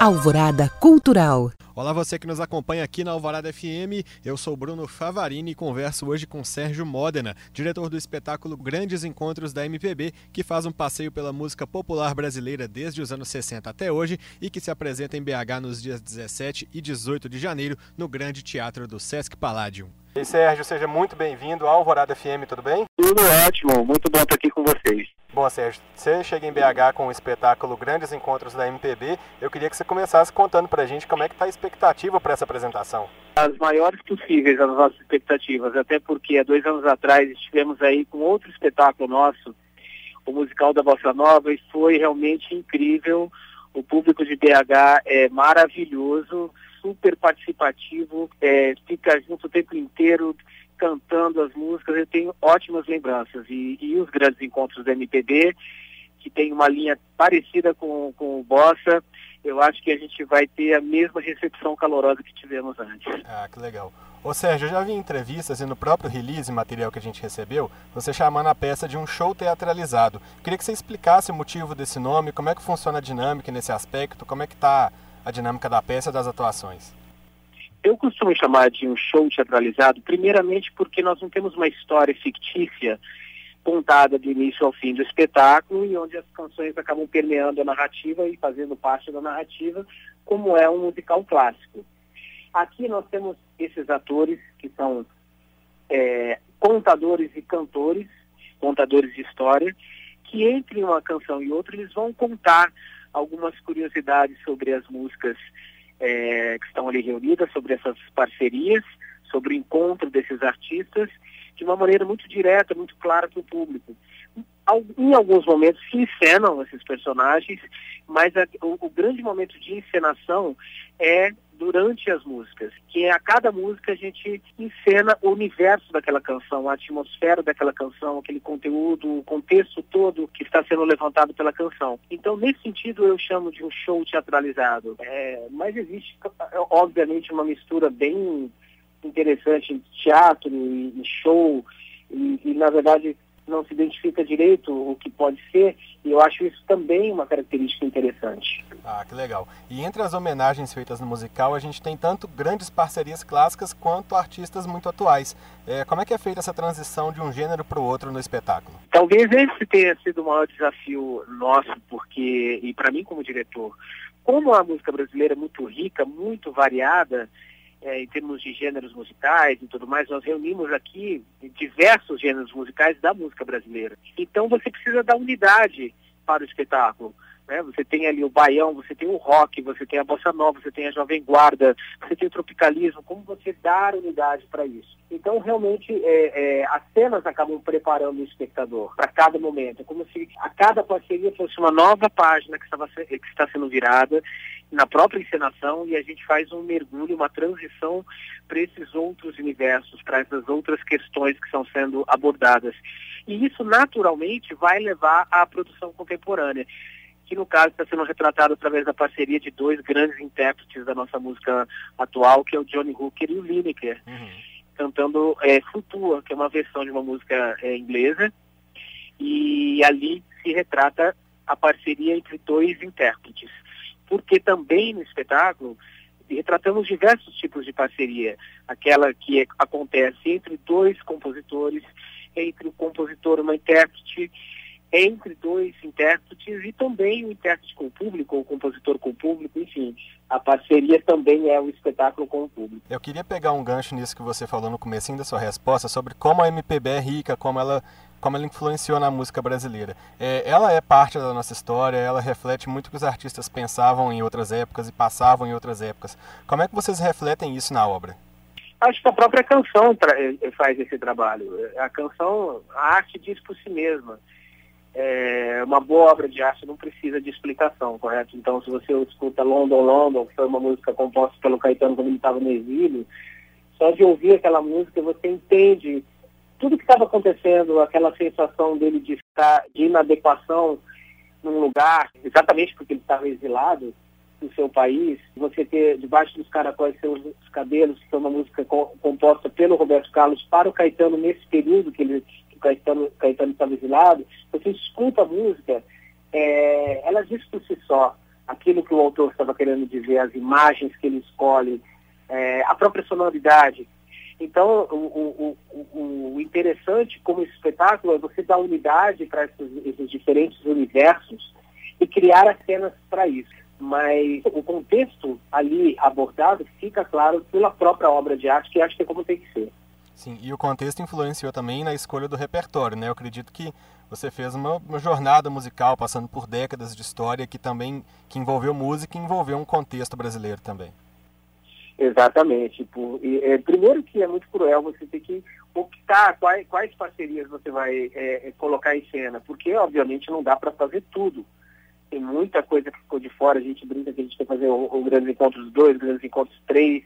Alvorada Cultural. Olá, você que nos acompanha aqui na Alvorada FM. Eu sou Bruno Favarini e converso hoje com Sérgio Modena, diretor do espetáculo Grandes Encontros da MPB, que faz um passeio pela música popular brasileira desde os anos 60 até hoje e que se apresenta em BH nos dias 17 e 18 de janeiro no Grande Teatro do Sesc Palladium. E Sérgio, seja muito bem-vindo ao Alvorada FM, tudo bem? Tudo ótimo, muito bom estar aqui com vocês. Bom, Sérgio, você chega em BH com o espetáculo Grandes Encontros da MPB. Eu queria que você começasse contando pra gente como é que está a expectativa para essa apresentação. As maiores possíveis as nossas expectativas, até porque há dois anos atrás estivemos aí com outro espetáculo nosso, o musical da Bossa Nova, e foi realmente incrível. O público de BH é maravilhoso, super participativo, é, fica junto o tempo inteiro, cantando as músicas, eu tenho ótimas lembranças. E, e os grandes encontros da MPB, que tem uma linha parecida com, com o Bossa, eu acho que a gente vai ter a mesma recepção calorosa que tivemos antes. Ah, que legal. Ô Sérgio, eu já vi entrevistas e no próprio release material que a gente recebeu, você chamando a peça de um show teatralizado. Queria que você explicasse o motivo desse nome, como é que funciona a dinâmica nesse aspecto, como é que está a dinâmica da peça e das atuações. Eu costumo chamar de um show teatralizado, primeiramente porque nós não temos uma história fictícia contada do início ao fim do espetáculo e onde as canções acabam permeando a narrativa e fazendo parte da narrativa, como é um musical clássico. Aqui nós temos esses atores que são é, contadores e cantores, contadores de história, que entre uma canção e outra eles vão contar algumas curiosidades sobre as músicas é, que estão ali reunidas, sobre essas parcerias, sobre o encontro desses artistas, de uma maneira muito direta, muito clara para o público. Em alguns momentos se encenam esses personagens, mas a, o, o grande momento de encenação é durante as músicas, que é a cada música a gente encena o universo daquela canção, a atmosfera daquela canção, aquele conteúdo, o contexto todo que está sendo levantado pela canção. Então, nesse sentido, eu chamo de um show teatralizado. É, mas existe, obviamente, uma mistura bem interessante em teatro e, show, e, e na verdade não se identifica direito o que pode ser, e eu acho isso também uma característica interessante. Ah, que legal. E entre as homenagens feitas no musical, a gente tem tanto grandes parcerias clássicas quanto artistas muito atuais. É, como é que é feita essa transição de um gênero para o outro no espetáculo? Talvez esse tenha sido o maior desafio nosso, porque, e para mim como diretor, como a música brasileira é muito rica, muito variada, é, em termos de gêneros musicais e tudo mais, nós reunimos aqui diversos gêneros musicais da música brasileira. Então você precisa dar unidade para o espetáculo. Né? Você tem ali o baião, você tem o rock, você tem a bossa nova, você tem a jovem guarda, você tem o tropicalismo. Como você dar unidade para isso? Então, realmente, é, é, as cenas acabam preparando o espectador para cada momento. É como se a cada parceria fosse uma nova página que, estava, que está sendo virada na própria encenação e a gente faz um mergulho, uma transição para esses outros universos, para essas outras questões que estão sendo abordadas. E isso, naturalmente, vai levar à produção contemporânea que no caso está sendo retratado através da parceria de dois grandes intérpretes da nossa música atual, que é o Johnny Hooker e o Lineker, uhum. cantando é, Flutua, que é uma versão de uma música é, inglesa, e ali se retrata a parceria entre dois intérpretes porque também no espetáculo retratamos diversos tipos de parceria. Aquela que acontece entre dois compositores, entre o compositor e uma intérprete, entre dois intérpretes e também o intérprete com o público, o compositor com o público, enfim. A parceria também é o espetáculo com o público. Eu queria pegar um gancho nisso que você falou no começo da sua resposta sobre como a MPB é rica, como ela como ela influenciou na música brasileira. É, ela é parte da nossa história, ela reflete muito o que os artistas pensavam em outras épocas e passavam em outras épocas. Como é que vocês refletem isso na obra? Acho que a própria canção eh, faz esse trabalho. A canção, a arte diz por si mesma. É, uma boa obra de arte não precisa de explicação, correto? Então, se você escuta London, London, que foi uma música composta pelo Caetano quando ele estava no exílio, só de ouvir aquela música você entende tudo que estava acontecendo, aquela sensação dele de estar de inadequação num lugar, exatamente porque ele estava exilado no seu país, você ter debaixo dos caracóis seus cabelos, que foi uma música co composta pelo Roberto Carlos para o Caetano nesse período que, ele, Caetano, Caetano estava exilado, você escuta a música, é, ela diz por si só aquilo que o autor estava querendo dizer, as imagens que ele escolhe, é, a própria sonoridade. Então, o, o, o, o, interessante como espetáculo é você dar unidade para esses, esses diferentes universos e criar as cenas para isso. Mas o contexto ali abordado fica claro pela própria obra de arte, que acho que é como tem que ser. Sim, e o contexto influenciou também na escolha do repertório, né? Eu acredito que você fez uma, uma, jornada musical passando por décadas de história que também que envolveu música e envolveu um contexto brasileiro também. Exatamente. Por, e, é, primeiro que é muito cruel você ter que optar quais, quais parcerias você vai é, é colocar em cena, porque obviamente não dá para fazer tudo. Tem muita coisa que ficou de fora, a gente brinca que a gente quer fazer o, o Grandes Encontros 2, Grandes Encontros 3,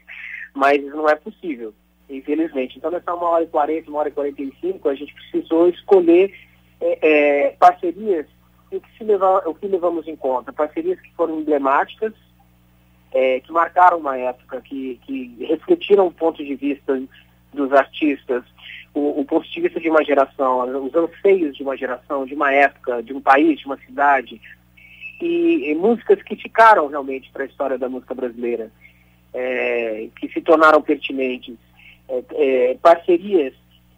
mas não é possível infelizmente. Então, nessa uma hora e quarenta, uma hora e quarenta e cinco, a gente precisou escolher é, é, parcerias o que, se leva, o que levamos em conta? Parcerias que foram emblemáticas, é, que marcaram uma época, que, que refletiram o ponto de vista dos artistas, o, o, ponto de vista de uma geração, os anseios de uma geração, de uma época, de um país, de uma cidade, e, e músicas que ficaram realmente para a história da música brasileira, é, que se tornaram pertinentes é, é, parcerias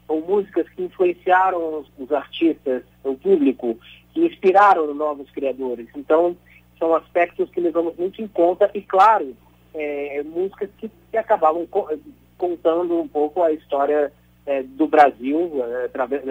ou músicas que influenciaram os, os, artistas, o público, que inspiraram novos criadores. Então, são aspectos que levamos muito em conta e, claro, é, músicas que, que acabavam co contando um pouco a história do Brasil, através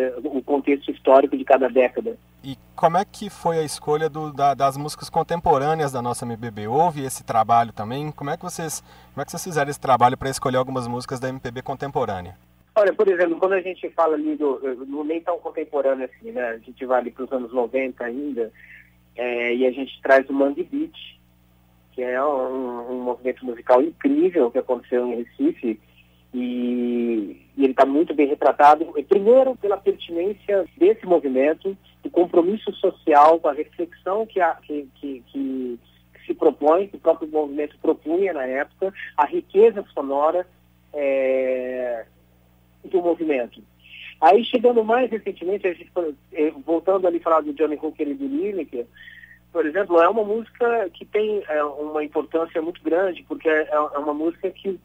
contexto histórico de cada década. E como é que foi a escolha do, da, das músicas contemporâneas da nossa MPB? Houve esse trabalho também? Como é que vocês, como é que vocês fizeram esse trabalho para escolher algumas músicas da MPB contemporânea? Olha, por exemplo, quando a gente fala ali do, do nem tão contemporâneo assim, né? A gente vai ali para os anos 90 ainda, é, e a gente traz o Mangue Beat, que é um, um movimento musical incrível que aconteceu em Recife, e, e ele está muito bem retratado, primeiro pela pertinência desse movimento, o compromisso social, com a reflexão que, a, que, que, que, se propõe, que o próprio movimento propunha na época, a riqueza sonora é, do movimento. Aí, chegando mais recentemente, a gente, é, voltando ali falar do Johnny Hooker e do Lineker, por exemplo, é uma música que tem é, uma importância muito grande, porque é, é uma música que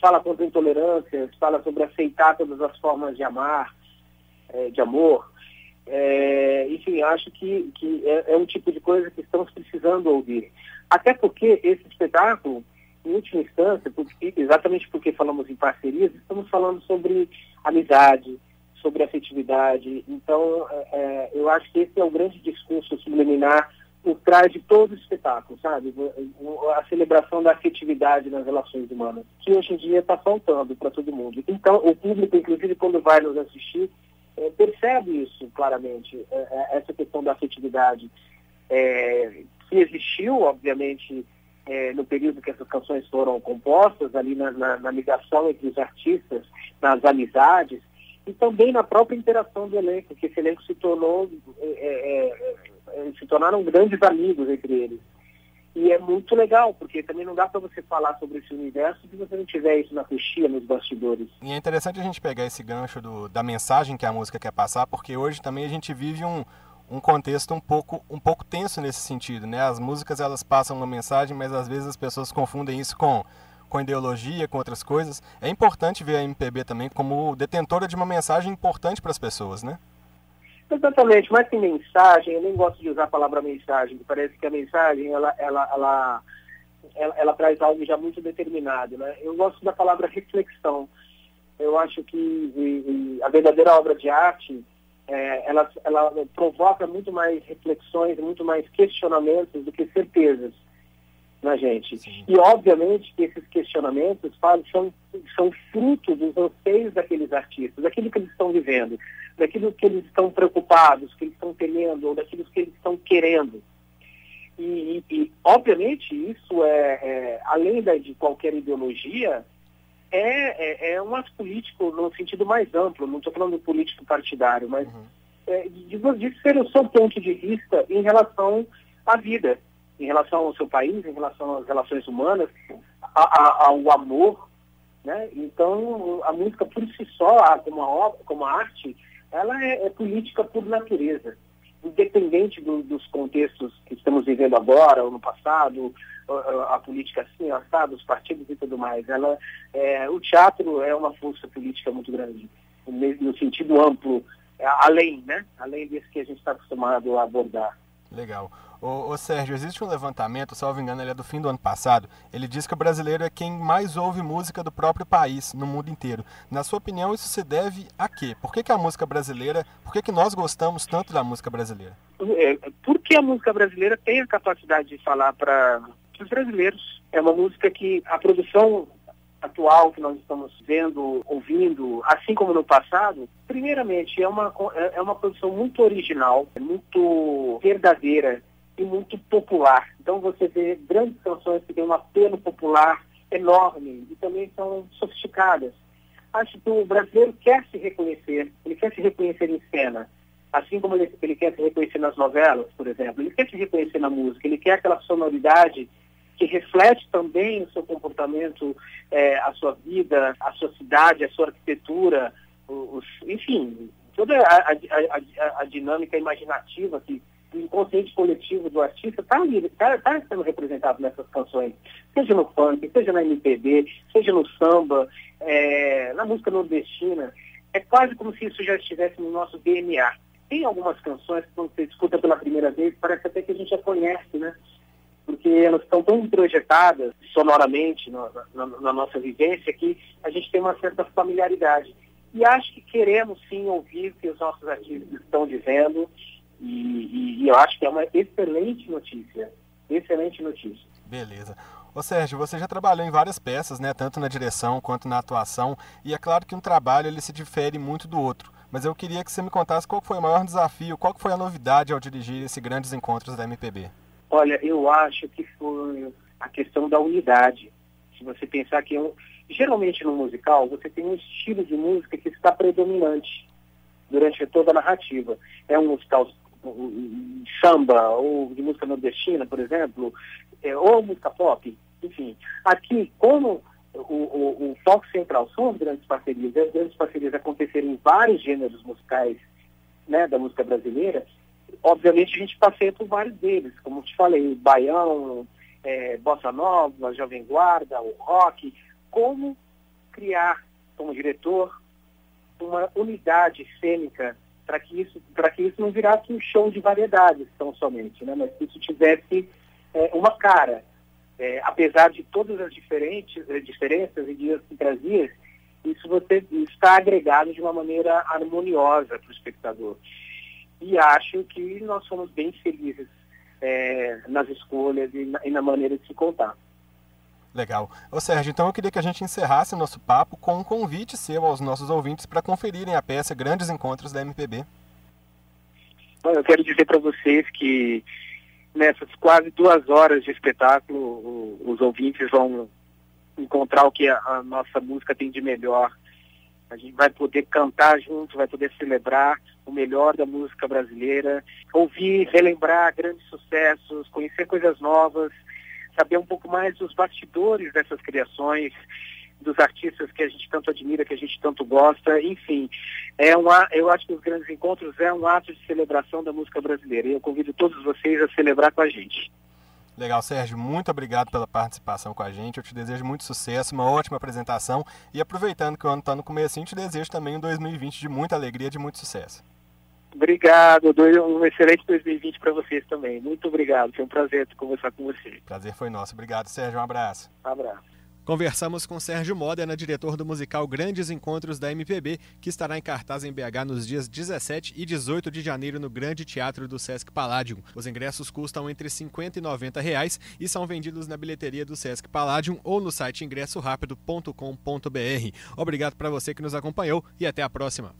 fala contra a intolerância, fala sobre aceitar todas as formas de amar, é, de amor. É, enfim, acho que, que é, é, um tipo de coisa que estamos precisando ouvir. Até porque esse espetáculo, em última instância, porque, exatamente porque falamos em parcerias, estamos falando sobre amizade, sobre afetividade. Então, é, é, eu acho que esse é o grande discurso subliminar por trás de todo o espetáculo, sabe? A celebração da afetividade nas relações humanas, que hoje em dia está faltando para todo mundo. Então, o público, inclusive, quando vai nos assistir, é, percebe isso claramente, é, é, essa questão da afetividade, é, que existiu, obviamente, é, no período que essas canções foram compostas, ali na, na, na ligação entre os artistas, nas amizades, e também na própria interação do elenco, que esse elenco se tornou, é, é, é, se tornaram grandes amigos entre eles. E é muito legal, porque também não dá para você falar sobre esse universo se você não tiver isso na coxia, nos bastidores. E é interessante a gente pegar esse gancho do, da mensagem que a música quer passar, porque hoje também a gente vive um, um contexto um pouco, um pouco tenso nesse sentido, né? As músicas elas passam uma mensagem, mas às vezes as pessoas confundem isso com com ideologia, com outras coisas. É importante ver a MPB também como detentora de uma mensagem importante para as pessoas, né? Exatamente, mas que mensagem, eu nem gosto de usar a palavra mensagem, parece que a mensagem ela, ela, ela, ela, ela traz algo já muito determinado. Né? Eu gosto da palavra reflexão. Eu acho que e, e a verdadeira obra de arte é, ela, ela provoca muito mais reflexões, muito mais questionamentos do que certezas na gente. Sim. E, obviamente, que esses questionamentos são, são fruto dos anseios daqueles artistas, daquilo que eles estão vivendo, daquilo que eles estão preocupados, que eles estão temendo, ou daquilo que eles estão querendo. E, e, e obviamente, isso é, é além da, de qualquer ideologia, é, é, é, um ato político no sentido mais amplo, não estou falando político partidário, mas uhum. é, de, de ser o seu ponto de vista em relação à vida em relação ao seu país, em relação às relações humanas, a, a, ao amor, né? Então, a música por si só, como a obra, como a arte, ela é, é política por natureza. independente do, dos contextos que estamos vivendo agora ou no passado, a, política assim, assado, os partidos e tudo mais. Ela, é, o teatro é uma força política muito grande, no sentido amplo, além, né? Além desse que a gente está acostumado a abordar. Legal. Ô, Sérgio, existe um levantamento, salvo engano, ele é do fim do ano passado. Ele diz que o brasileiro é quem mais ouve música do próprio país, no mundo inteiro. Na sua opinião, isso se deve a quê? Por que, que a música brasileira, por que, que nós gostamos tanto da música brasileira? É, porque a música brasileira tem a capacidade de falar para os brasileiros. É uma música que a produção atual que nós estamos vendo, ouvindo, assim como no passado, primeiramente é uma, é, é uma produção muito original, muito verdadeira e muito popular. Então você vê grandes canções que têm um apelo popular enorme e também são sofisticadas. Acho que o brasileiro quer se reconhecer, ele quer se reconhecer em cena. Assim como ele, ele quer se reconhecer nas novelas, por exemplo, ele quer se reconhecer na música, ele quer aquela sonoridade que reflete também o seu comportamento, é, a sua vida, a sua cidade, a sua arquitetura, os, enfim, toda a, a, a, a, dinâmica imaginativa que o inconsciente coletivo do artista está tá, tá sendo representado nessas canções, seja no funk, seja na MPB, seja no samba, é, na música nordestina. É quase como se isso já estivesse no nosso DNA. Tem algumas canções que quando você escuta pela primeira vez, parece até que a gente já conhece, né? porque elas estão tão projetadas sonoramente no, na, na, nossa vivência que a gente tem uma certa familiaridade. E acho que queremos sim ouvir o que os nossos artistas estão dizendo e, e, e eu acho que é uma excelente notícia. Excelente notícia. Beleza. Ô Sérgio, você já trabalhou em várias peças, né, tanto na direção quanto na atuação, e é claro que um trabalho ele se difere muito do outro. Mas eu queria que você me contasse qual foi o maior desafio, qual foi a novidade ao dirigir esses grandes encontros da MPB. Olha, eu acho que foi a questão da unidade. Se você pensar que eu, geralmente no musical você tem um estilo de música que está predominante durante toda a narrativa. É um musical samba ou de música nordestina, por exemplo, é, ou música pop, enfim. Aqui, como o, o, o foco central são as grandes parcerias, e as grandes parcerias aconteceram em vários gêneros musicais né, da música brasileira, obviamente a gente passeia por vários deles, como te falei, baião, é, bossa nova, jovem guarda, o rock, como criar, como diretor, uma unidade cênica para que isso para que isso não virasse um show de variedades tão somente, né? Mas que isso tivesse é, uma cara, é, apesar de todas as diferentes é, diferenças e idiosincrasias, isso você está agregado de uma maneira harmoniosa para o espectador e acho que nós fomos bem felizes é, nas escolhas e na, e na, maneira de se contar. Legal. Ô Sérgio, então eu queria que a gente encerrasse o nosso papo com um convite seu aos nossos ouvintes para conferirem a peça Grandes Encontros da MPB. Bom, eu quero dizer para vocês que nessas quase duas horas de espetáculo, os ouvintes vão encontrar o que a, a nossa música tem de melhor a gente vai poder cantar junto, vai poder celebrar o melhor da música brasileira, ouvir, relembrar grandes sucessos, conhecer coisas novas, saber um pouco mais dos bastidores dessas criações, dos artistas que a gente tanto admira, que a gente tanto gosta, enfim, é um, eu acho que os grandes encontros é um ato de celebração da música brasileira e eu convido todos vocês a celebrar com a gente. Legal, Sérgio, muito obrigado pela participação com a gente. Eu te desejo muito sucesso, uma ótima apresentação. E aproveitando que o ano está no começo, te desejo também um 2020 de muita alegria, de muito sucesso. Obrigado, um excelente 2020 para vocês também. Muito obrigado, foi um prazer conversar com você. Prazer foi nosso. Obrigado, Sérgio. Um abraço. Um abraço. Conversamos com Sérgio Modena, diretor do musical Grandes Encontros da MPB, que estará em cartaz em BH nos dias 17 e 18 de janeiro no Grande Teatro do Sesc Palladium. Os ingressos custam entre 50 e 90 reais e são vendidos na bilheteria do Sesc Palladium ou no site ingressorápido.com.br. Obrigado para você que nos acompanhou e até a próxima.